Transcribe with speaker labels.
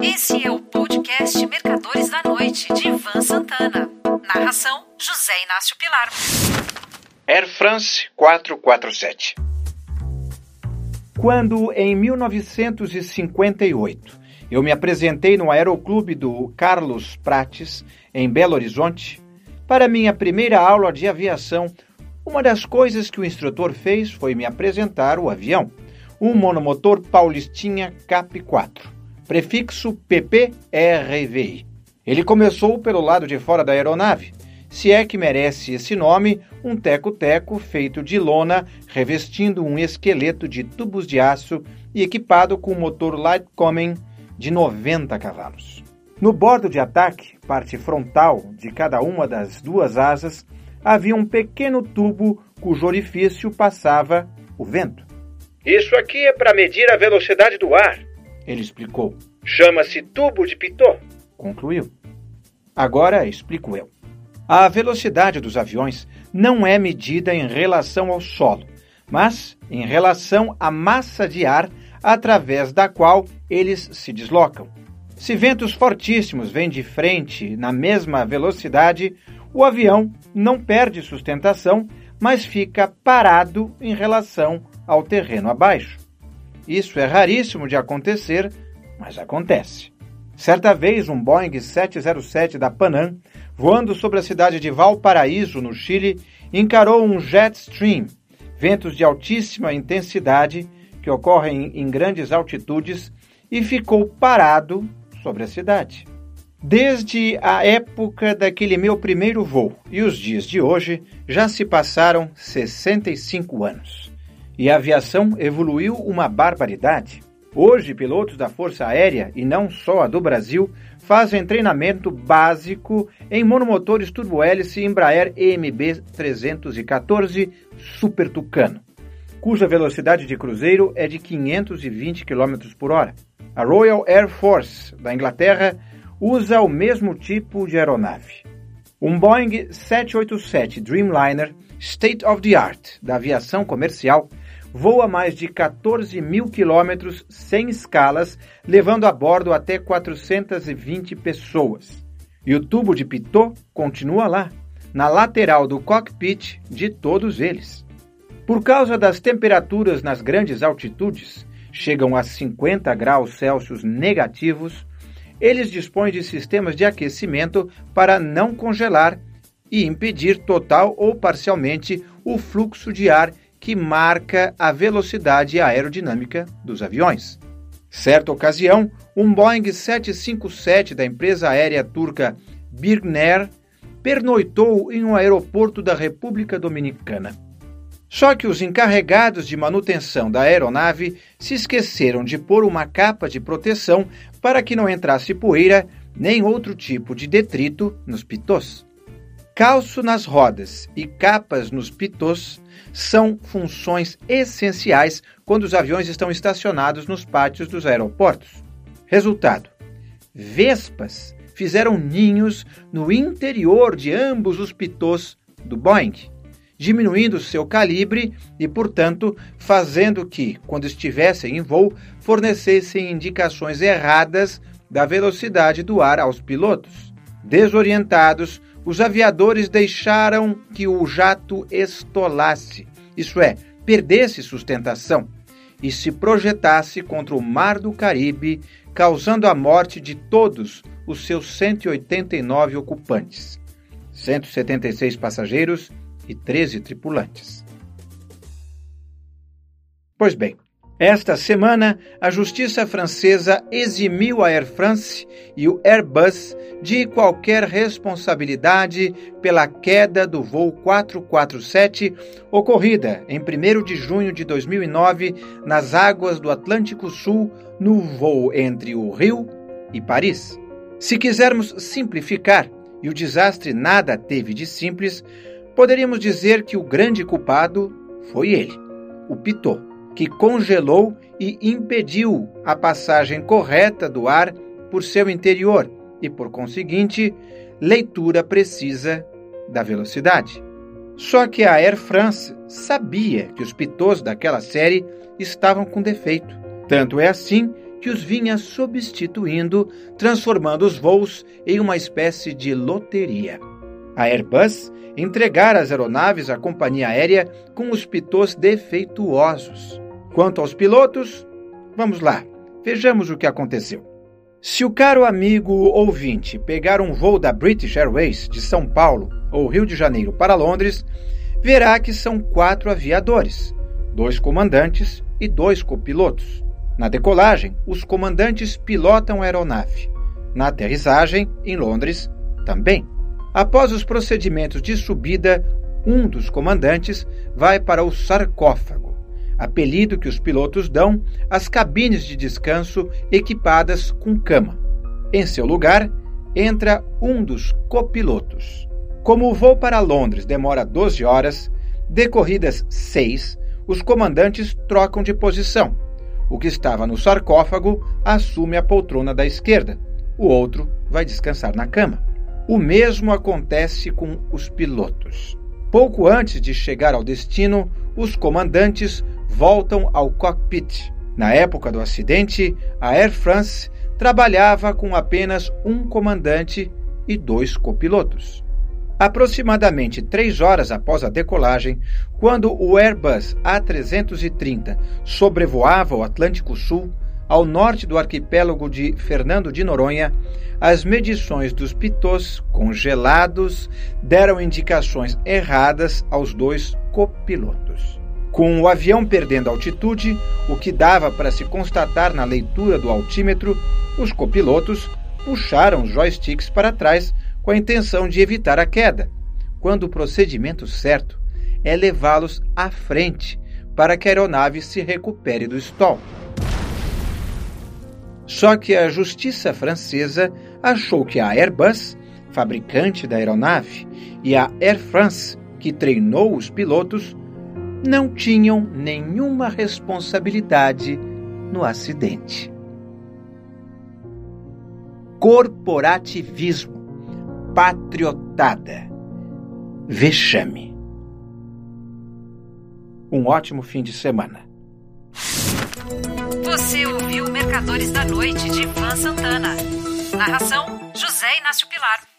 Speaker 1: Esse é o podcast Mercadores da Noite, de Ivan Santana. Narração: José Inácio Pilar.
Speaker 2: Air France 447 Quando, em 1958, eu me apresentei no Aeroclube do Carlos Prates, em Belo Horizonte, para minha primeira aula de aviação, uma das coisas que o instrutor fez foi me apresentar o avião, um monomotor Paulistinha Cap 4 prefixo PPRVI. Ele começou pelo lado de fora da aeronave, se é que merece esse nome um teco-teco feito de lona revestindo um esqueleto de tubos de aço e equipado com um motor Lightcomen de 90 cavalos. No bordo de ataque, parte frontal de cada uma das duas asas, havia um pequeno tubo cujo orifício passava o vento.
Speaker 3: Isso aqui é para medir a velocidade do ar,
Speaker 2: ele explicou.
Speaker 3: Chama-se tubo de Pitot.
Speaker 2: Concluiu. Agora explico eu. A velocidade dos aviões não é medida em relação ao solo, mas em relação à massa de ar através da qual eles se deslocam. Se ventos fortíssimos vêm de frente na mesma velocidade, o avião não perde sustentação, mas fica parado em relação ao terreno abaixo. Isso é raríssimo de acontecer, mas acontece. Certa vez, um Boeing 707 da Panam, voando sobre a cidade de Valparaíso, no Chile, encarou um jet stream, ventos de altíssima intensidade que ocorrem em grandes altitudes, e ficou parado sobre a cidade. Desde a época daquele meu primeiro voo e os dias de hoje, já se passaram 65 anos. E a aviação evoluiu uma barbaridade. Hoje, pilotos da Força Aérea, e não só a do Brasil, fazem treinamento básico em monomotores turbohélice Embraer EMB 314 Super Tucano, cuja velocidade de cruzeiro é de 520 km por hora. A Royal Air Force da Inglaterra usa o mesmo tipo de aeronave. Um Boeing 787 Dreamliner State of the Art da aviação comercial voa mais de 14 mil quilômetros sem escalas, levando a bordo até 420 pessoas. E o tubo de Pitot continua lá, na lateral do cockpit de todos eles. Por causa das temperaturas nas grandes altitudes, chegam a 50 graus Celsius negativos, eles dispõem de sistemas de aquecimento para não congelar e impedir total ou parcialmente o fluxo de ar que marca a velocidade aerodinâmica dos aviões. Certa ocasião, um Boeing 757 da empresa aérea turca Birgner pernoitou em um aeroporto da República Dominicana. Só que os encarregados de manutenção da aeronave se esqueceram de pôr uma capa de proteção para que não entrasse poeira nem outro tipo de detrito nos pitôs. Calço nas rodas e capas nos pitôs são funções essenciais quando os aviões estão estacionados nos pátios dos aeroportos. Resultado: vespas fizeram ninhos no interior de ambos os pitôs do Boeing, diminuindo seu calibre e, portanto, fazendo que, quando estivessem em voo, fornecessem indicações erradas da velocidade do ar aos pilotos. Desorientados, os aviadores deixaram que o jato estolasse, isso é, perdesse sustentação, e se projetasse contra o mar do Caribe, causando a morte de todos os seus 189 ocupantes, 176 passageiros e 13 tripulantes. Pois bem, esta semana, a justiça francesa eximiu a Air France e o Airbus de qualquer responsabilidade pela queda do voo 447 ocorrida em 1 de junho de 2009 nas águas do Atlântico Sul, no voo entre o Rio e Paris. Se quisermos simplificar, e o desastre nada teve de simples, poderíamos dizer que o grande culpado foi ele, o Pitot que congelou e impediu a passagem correta do ar por seu interior e, por conseguinte, leitura precisa da velocidade. Só que a Air France sabia que os pitôs daquela série estavam com defeito. Tanto é assim que os vinha substituindo, transformando os voos em uma espécie de loteria. A Airbus entregara as aeronaves à companhia aérea com os pitôs defeituosos. Quanto aos pilotos, vamos lá, vejamos o que aconteceu. Se o caro amigo ouvinte pegar um voo da British Airways de São Paulo ou Rio de Janeiro para Londres, verá que são quatro aviadores, dois comandantes e dois copilotos. Na decolagem, os comandantes pilotam a aeronave. Na aterrissagem, em Londres, também. Após os procedimentos de subida, um dos comandantes vai para o sarcófago, apelido que os pilotos dão às cabines de descanso equipadas com cama. Em seu lugar, entra um dos copilotos. Como o voo para Londres demora 12 horas, decorridas seis, os comandantes trocam de posição o que estava no sarcófago assume a poltrona da esquerda, o outro vai descansar na cama. O mesmo acontece com os pilotos. Pouco antes de chegar ao destino, os comandantes voltam ao cockpit. Na época do acidente, a Air France trabalhava com apenas um comandante e dois copilotos. Aproximadamente três horas após a decolagem, quando o Airbus A330 sobrevoava o Atlântico Sul, ao norte do arquipélago de Fernando de Noronha, as medições dos pitôs congelados deram indicações erradas aos dois copilotos. Com o avião perdendo altitude, o que dava para se constatar na leitura do altímetro, os copilotos puxaram os joysticks para trás com a intenção de evitar a queda, quando o procedimento certo é levá-los à frente para que a aeronave se recupere do stall. Só que a justiça francesa achou que a Airbus, fabricante da aeronave, e a Air France, que treinou os pilotos, não tinham nenhuma responsabilidade no acidente. Corporativismo patriotada. Vexame. Um ótimo fim de semana.
Speaker 1: Você ouviu Mercadores da Noite de Ivan Santana. Narração: José Inácio Pilar.